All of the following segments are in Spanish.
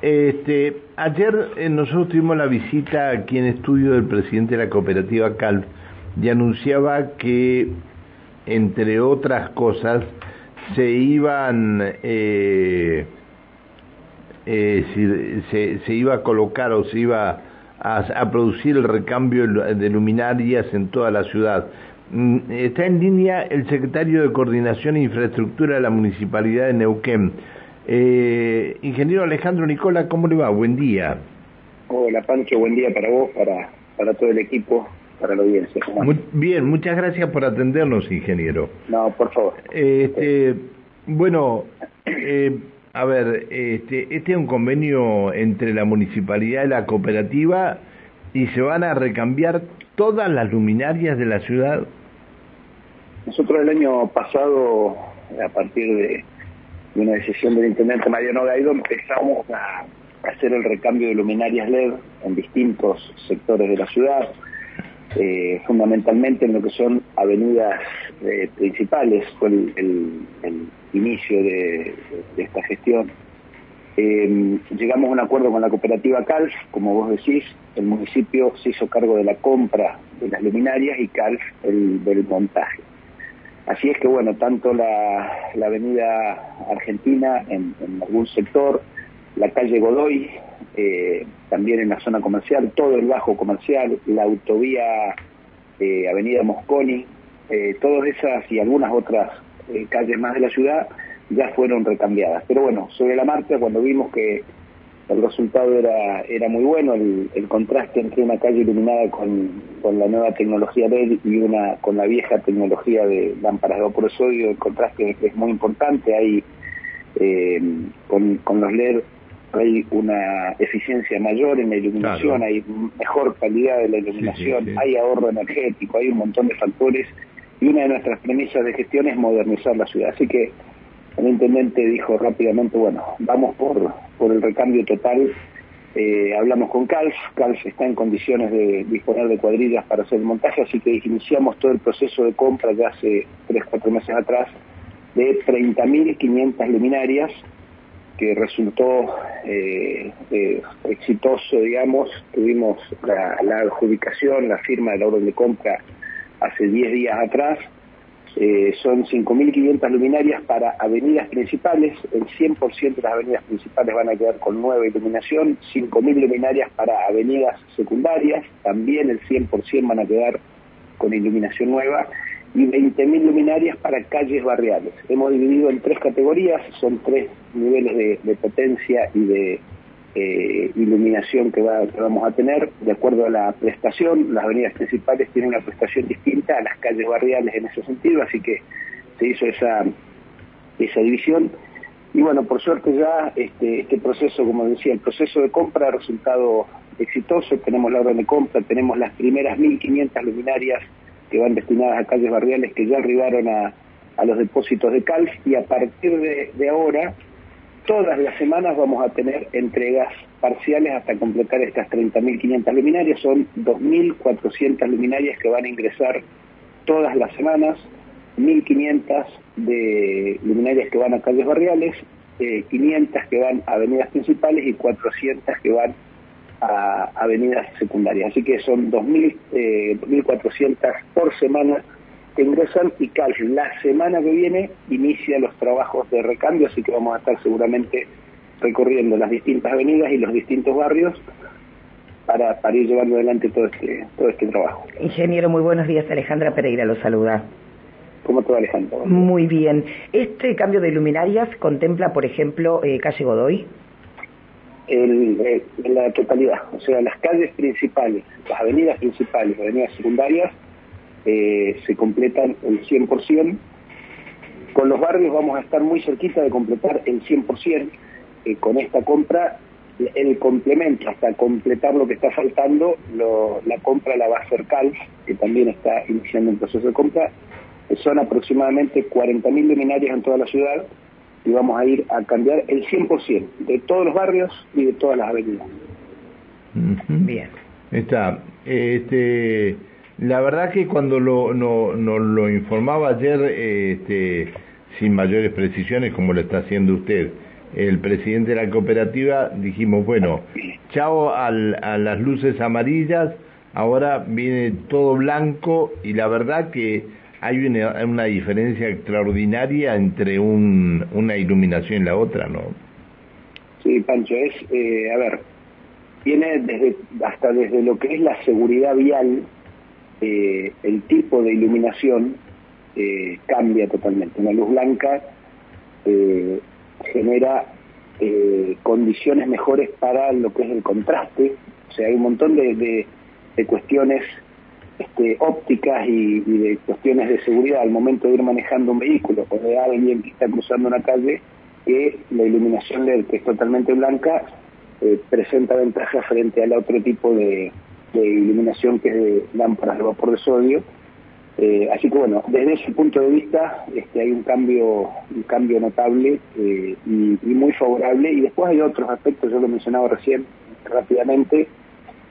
Este, ayer eh, nosotros tuvimos la visita aquí en estudio del presidente de la cooperativa CALF y anunciaba que, entre otras cosas, se iban, eh, eh, se, iba a colocar o se iba a, a, producir el recambio de luminarias en toda la ciudad. Mm, está en línea el secretario de Coordinación e Infraestructura de la Municipalidad de Neuquén. Eh, ingeniero Alejandro Nicola, ¿cómo le va? Buen día. Hola Pancho, buen día para vos, para, para todo el equipo, para la audiencia. Muy, bien, muchas gracias por atendernos, ingeniero. No, por favor. Este, bueno, eh, a ver, este, este es un convenio entre la municipalidad y la cooperativa y se van a recambiar todas las luminarias de la ciudad. Nosotros el año pasado, a partir de de una decisión del intendente Mariano Gaido, empezamos a hacer el recambio de luminarias LED en distintos sectores de la ciudad, eh, fundamentalmente en lo que son avenidas eh, principales, fue el, inicio de, esta gestión. Eh, llegamos a un acuerdo con la cooperativa CALF, como vos decís, el municipio se hizo cargo de la compra de las luminarias y CALF el del montaje. Así es que, bueno, tanto la, avenida Argentina en, algún sector, la calle Godoy, eh, también en la zona comercial, todo el bajo comercial, la autovía eh, Avenida Mosconi, eh, todas esas y algunas otras calles más de la ciudad ya fueron recambiadas. Pero bueno, sobre la marcha, cuando vimos que el resultado era, era muy bueno, el, contraste entre una calle iluminada con, la nueva tecnología LED y una con la vieja tecnología de lámparas de vapor sodio, el contraste es, muy importante, hay eh, con, los LED hay una eficiencia mayor en la iluminación, hay mejor calidad de la iluminación, hay ahorro energético, hay un montón de factores y una de nuestras premisas de gestión es modernizar la ciudad. Así que el intendente dijo rápidamente, bueno, vamos por, por el recambio total. Eh, hablamos con CALF, CALF está en condiciones de disponer de cuadrillas para hacer el montaje, así que iniciamos todo el proceso de compra ya hace 3, 4 meses atrás de 30.500 luminarias, que resultó eh, eh, exitoso, digamos. Tuvimos la, la adjudicación, la firma de la orden de compra hace 10 días atrás eh, son 5.500 luminarias para avenidas principales, el 100% de las avenidas principales van a quedar con nueva iluminación, 5.000 luminarias para avenidas secundarias, también el 100% van a quedar con iluminación nueva, y 20.000 luminarias para calles barriales. Hemos dividido en tres categorías, son tres niveles de potencia y de eh, iluminación que, vamos a tener de acuerdo a la prestación. Las avenidas principales tienen una prestación distinta a las calles barriales en ese sentido, así que se hizo esa, esa división. Y bueno, por suerte ya este, este proceso, como decía, el proceso de compra ha resultado exitoso. Tenemos la orden de compra, tenemos las primeras 1.500 luminarias que van destinadas a calles barriales que ya arribaron a, los depósitos de CALF y a partir de ahora todas las semanas vamos a tener entregas parciales hasta completar estas 30.500 luminarias. Son 2.400 luminarias que van a ingresar todas las semanas, 1.500 de luminarias que van a calles barriales, 500 eh, que van a avenidas principales y 400 que van a avenidas secundarias. Así que son 2.400 eh, por semana ingresan y Cal la semana que viene inicia los trabajos de recambio, así que vamos a estar seguramente recorriendo las distintas avenidas y los distintos barrios para, para ir llevando adelante todo este, todo este trabajo. Ingeniero, muy buenos días. Alejandra Pereira lo saluda. ¿Cómo todo Alejandra? Muy bien. ¿Este cambio de luminarias contempla, por ejemplo, eh, calle Godoy? El, eh, en la totalidad, o sea, las calles principales, las avenidas principales, avenidas secundarias, eh, se completan el 100%. Con los barrios vamos a estar muy cerquita de completar el 100%. Eh, con esta compra, el complemento, hasta completar lo que está faltando, la compra la va a hacer CALF, que también está iniciando el proceso de compra. Son aproximadamente 40.000 luminarias en toda la ciudad y vamos a ir a cambiar el 100% de todos los barrios y de todas las avenidas. Bien. Está. Este, la verdad que cuando lo, no, nos lo informaba ayer, este, sin mayores precisiones como lo está haciendo usted, el presidente de la cooperativa, dijimos, bueno, chao a las luces amarillas, ahora viene todo blanco y la verdad que hay una, diferencia extraordinaria entre una iluminación y la otra, ¿no? Sí, Pancho, es, eh, a ver, viene desde, hasta desde lo que es la seguridad vial, eh, el tipo de iluminación eh, cambia totalmente. Una luz blanca eh, genera condiciones mejores para lo que es el contraste, o sea, hay un montón de, cuestiones este, ópticas y, de cuestiones de seguridad al momento de ir manejando un vehículo o de alguien que está cruzando una calle, que la iluminación LED, que es totalmente blanca, presenta ventajas frente al otro tipo de, de iluminación que es de lámparas de vapor de sodio, eh, así que bueno, desde ese punto de vista este, hay un cambio, un cambio notable eh, y, muy favorable. Y después hay otros aspectos, yo lo mencionaba recién rápidamente,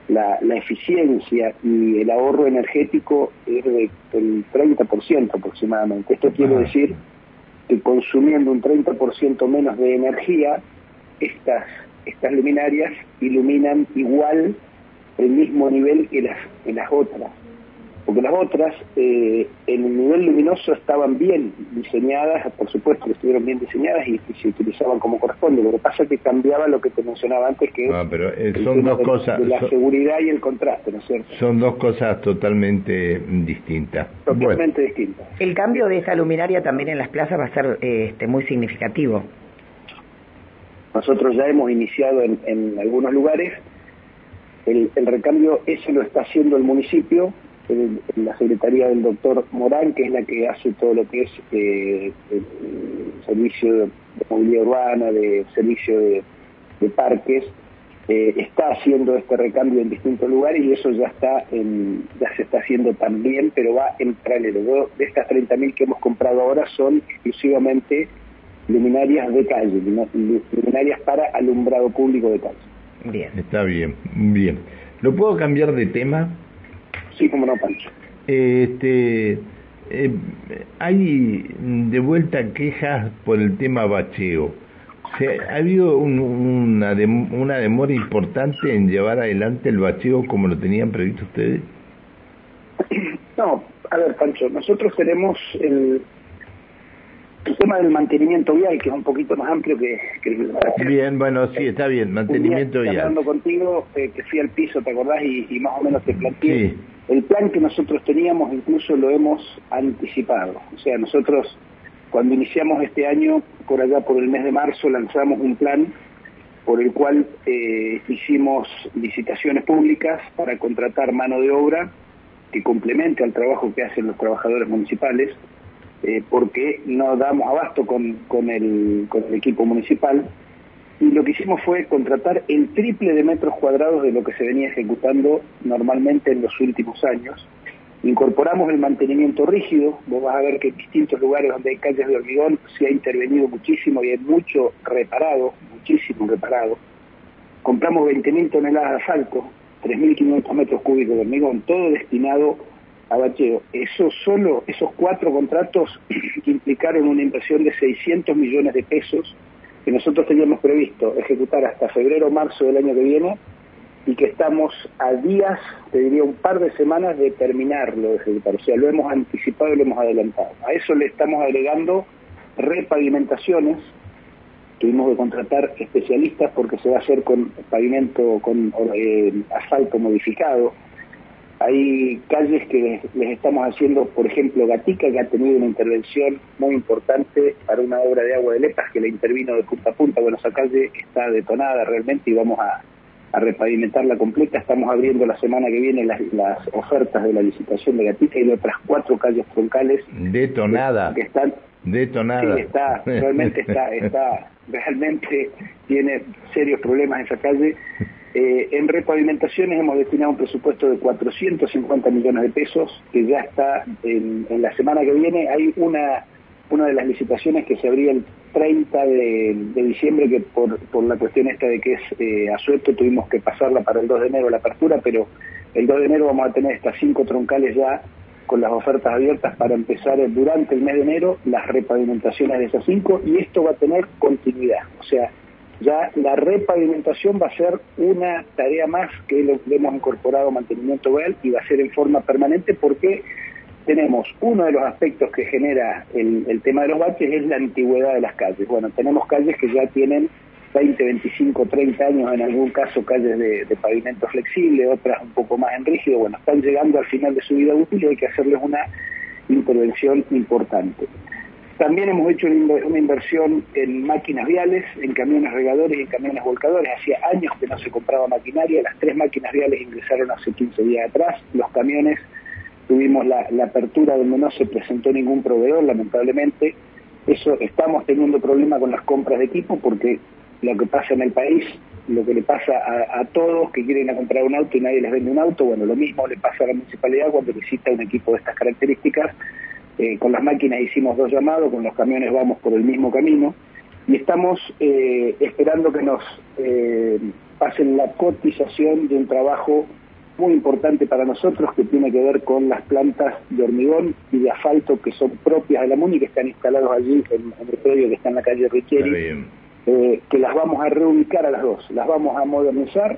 la, eficiencia y el ahorro energético es del 30% aproximadamente. Esto quiere decir que consumiendo un 30% menos de energía, estas, estas luminarias iluminan igual el mismo nivel que las, que las otras porque las otras eh, en el nivel luminoso estaban bien diseñadas, por supuesto que estuvieron bien diseñadas y, se utilizaban como corresponde. Lo que pasa es que cambiaba lo que te mencionaba antes, que ah, pero, eh, son dos cosas, la seguridad y el contraste, ¿no es cierto? Son dos cosas totalmente distintas. Totalmente distintas. El cambio de esa luminaria también en las plazas va a ser eh, este, muy significativo. Nosotros ya hemos iniciado en, algunos lugares. El, recambio ese lo está haciendo el municipio la secretaría del doctor Morán, que es la que hace todo lo que es eh, servicio de, movilidad urbana, de servicio de, parques, eh, está haciendo este recambio en distintos lugares y eso ya ya se está haciendo también, pero va en paralelo. De estas 30.000 que hemos comprado ahora son exclusivamente luminarias de calle, luminarias para alumbrado público de calle. Bien. Está bien, bien. ¿Lo puedo cambiar de tema? Sí, como no, Pancho. Este, eh, hay de vuelta quejas por el tema bacheo. ¿Ha habido una, una demora importante en llevar adelante el bacheo como lo tenían previsto ustedes? No, a ver, Pancho, nosotros tenemos el tema del mantenimiento vial, que es un poquito más amplio que, el... Bien, bueno, sí, está bien, mantenimiento vial. Hablando contigo, eh, que fui al piso, ¿te acordás? Y, más o menos te planteé. El plan que nosotros teníamos incluso lo hemos anticipado. O sea, nosotros cuando iniciamos este año, por allá por el mes de marzo, lanzamos un plan por el cual eh, hicimos licitaciones públicas para contratar mano de obra que complemente al trabajo que hacen los trabajadores municipales eh, porque no damos abasto con, con, el, con el equipo municipal y lo que hicimos fue contratar el triple de metros cuadrados de lo que se venía ejecutando normalmente en los últimos años. Incorporamos el mantenimiento rígido, vos vas a ver que en distintos lugares donde hay calles de hormigón se ha intervenido muchísimo y hay mucho reparado, muchísimo reparado. Compramos 20.000 toneladas de asfalto, 3.500 metros cúbicos de hormigón, todo destinado a bacheo. Eso solo, esos cuatro contratos que implicaron una inversión de 600 millones de pesos que nosotros teníamos previsto ejecutar hasta febrero o marzo del año que viene y que estamos a días, te diría un par de semanas de terminarlo de ejecutar. O sea, lo hemos anticipado y lo hemos adelantado. A eso le estamos agregando repavimentaciones. Tuvimos que contratar especialistas porque se va a hacer con pavimento, con eh, asfalto modificado hay calles que les, estamos haciendo, por ejemplo, Gatica, que ha tenido una intervención muy importante para una obra de agua de Lepas que la intervino de punta a punta. Bueno, esa calle está detonada realmente y vamos a, repavimentarla completa. Estamos abriendo la semana que viene las, ofertas de la licitación de Gatica y de otras cuatro calles troncales. Detonada. Que, están. Detonada. Sí, está, realmente está, está, realmente tiene serios problemas esa calle eh, en repavimentaciones hemos destinado un presupuesto de 450 millones de pesos, que ya está en, la semana que viene. Hay una, una de las licitaciones que se abría el 30 de, diciembre, que por, por, la cuestión esta de que es eh, asueto tuvimos que pasarla para el 2 de enero la apertura, pero el 2 de enero vamos a tener estas cinco troncales ya con las ofertas abiertas para empezar durante el mes de enero las repavimentaciones de esas cinco y esto va a tener continuidad. O sea, ya la repavimentación va a ser una tarea más que lo que hemos incorporado mantenimiento real y va a ser en forma permanente porque tenemos uno de los aspectos que genera el, tema de los baches es la antigüedad de las calles. Bueno, tenemos calles que ya tienen 20, 25, 30 años, en algún caso calles de, pavimento flexible, otras un poco más en rígido. Bueno, están llegando al final de su vida útil y hay que hacerles una intervención importante. También hemos hecho una inversión en máquinas viales, en camiones regadores y en camiones volcadores. Hacía años que no se compraba maquinaria. Las tres máquinas viales ingresaron hace 15 días atrás. Los camiones tuvimos la, apertura donde no se presentó ningún proveedor, lamentablemente. Eso estamos teniendo problemas con las compras de equipo porque lo que pasa en el país, lo que le pasa a, todos que quieren comprar un auto y nadie les vende un auto, bueno, lo mismo le pasa a la municipalidad cuando necesita un equipo de estas características eh, con las máquinas hicimos dos llamados, con los camiones vamos por el mismo camino y estamos eh, esperando que nos eh, pasen la cotización de un trabajo muy importante para nosotros que tiene que ver con las plantas de hormigón y de asfalto que son propias de la MUNI, que están instalados allí en, el predio que está en la calle Richieri, que las vamos a reubicar a las dos, las vamos a modernizar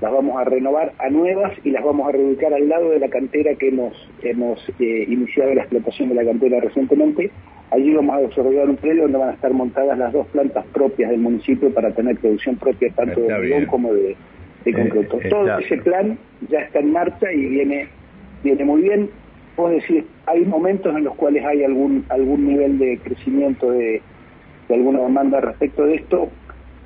las vamos a renovar a nuevas y las vamos a reubicar al lado de la cantera que hemos, hemos eh, iniciado la explotación de la cantera recientemente. Allí vamos a desarrollar un predio donde van a estar montadas las dos plantas propias del municipio para tener producción propia tanto de hormigón como de, de eh, concreto. Todo ese plan ya está en marcha y viene, viene muy bien. Puedo decir, hay momentos en los cuales hay algún, algún nivel de crecimiento de, de alguna demanda respecto de esto,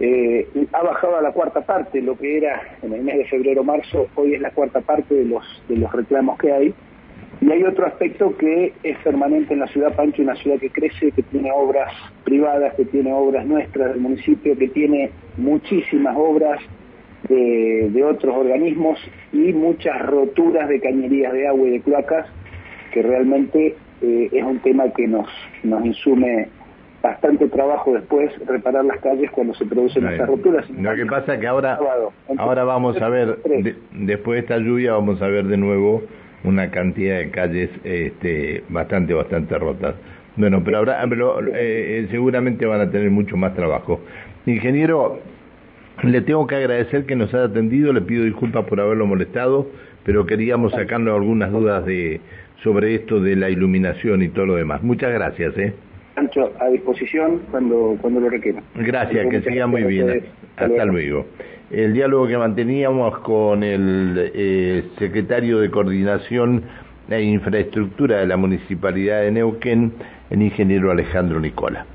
eh, ha bajado a la cuarta parte, lo que era en el mes de febrero-marzo, hoy es la cuarta parte de los, de los reclamos que hay. Y hay otro aspecto que es permanente en la ciudad Pancho, una ciudad que crece, que tiene obras privadas, que tiene obras nuestras del municipio, que tiene muchísimas obras de, de otros organismos y muchas roturas de cañerías de agua y de cloacas, que realmente eh, es un tema que nos, nos insume bastante trabajo después reparar las calles cuando se producen estas rupturas. Lo que pasa es que ahora, ahora vamos a ver, después de esta lluvia vamos a ver de nuevo una cantidad de calles este, bastante, bastante rotas. Bueno, pero, ahora pero eh, eh, seguramente van a tener mucho más trabajo. Ingeniero, le tengo que agradecer que nos haya atendido, le pido disculpas por haberlo molestado, pero queríamos sacarnos algunas dudas de sobre esto de la iluminación y todo lo demás. Muchas gracias. ¿eh? A disposición cuando, cuando lo requiera. Gracias, que siga muy bien. Hasta luego. El diálogo que manteníamos con el eh, secretario de Coordinación e Infraestructura de la Municipalidad de Neuquén, el ingeniero Alejandro Nicola.